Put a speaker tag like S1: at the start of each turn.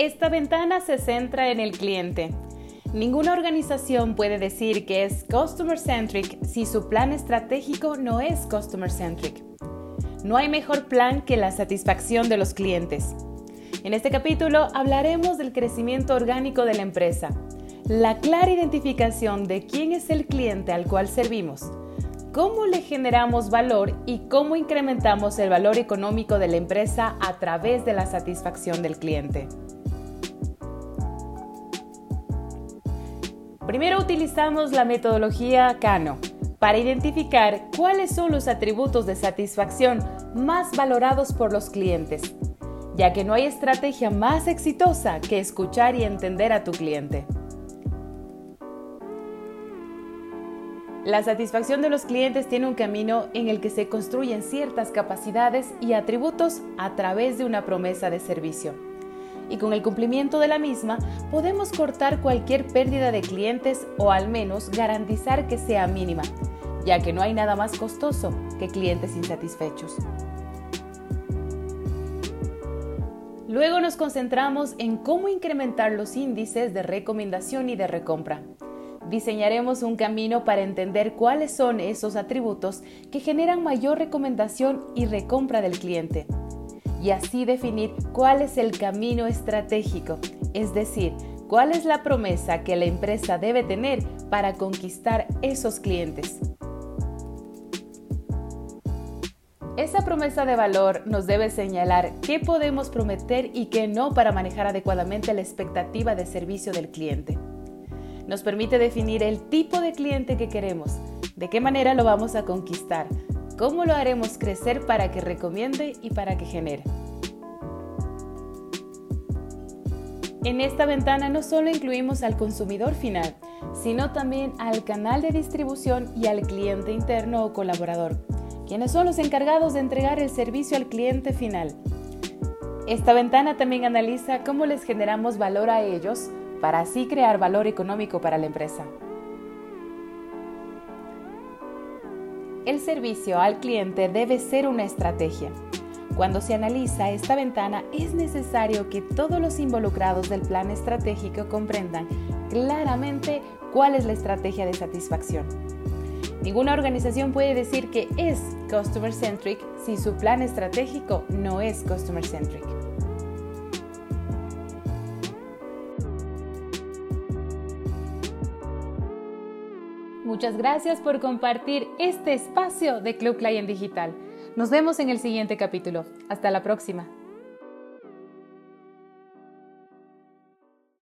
S1: Esta ventana se centra en el cliente. Ninguna organización puede decir que es customer centric si su plan estratégico no es customer centric. No hay mejor plan que la satisfacción de los clientes. En este capítulo hablaremos del crecimiento orgánico de la empresa, la clara identificación de quién es el cliente al cual servimos, cómo le generamos valor y cómo incrementamos el valor económico de la empresa a través de la satisfacción del cliente. Primero utilizamos la metodología Cano para identificar cuáles son los atributos de satisfacción más valorados por los clientes, ya que no hay estrategia más exitosa que escuchar y entender a tu cliente. La satisfacción de los clientes tiene un camino en el que se construyen ciertas capacidades y atributos a través de una promesa de servicio. Y con el cumplimiento de la misma podemos cortar cualquier pérdida de clientes o al menos garantizar que sea mínima, ya que no hay nada más costoso que clientes insatisfechos. Luego nos concentramos en cómo incrementar los índices de recomendación y de recompra diseñaremos un camino para entender cuáles son esos atributos que generan mayor recomendación y recompra del cliente. Y así definir cuál es el camino estratégico, es decir, cuál es la promesa que la empresa debe tener para conquistar esos clientes. Esa promesa de valor nos debe señalar qué podemos prometer y qué no para manejar adecuadamente la expectativa de servicio del cliente. Nos permite definir el tipo de cliente que queremos, de qué manera lo vamos a conquistar, cómo lo haremos crecer para que recomiende y para que genere. En esta ventana no solo incluimos al consumidor final, sino también al canal de distribución y al cliente interno o colaborador, quienes son los encargados de entregar el servicio al cliente final. Esta ventana también analiza cómo les generamos valor a ellos para así crear valor económico para la empresa. El servicio al cliente debe ser una estrategia. Cuando se analiza esta ventana es necesario que todos los involucrados del plan estratégico comprendan claramente cuál es la estrategia de satisfacción. Ninguna organización puede decir que es customer centric si su plan estratégico no es customer centric. Muchas gracias por compartir este espacio de Club Client Digital. Nos vemos en el siguiente capítulo. Hasta la próxima.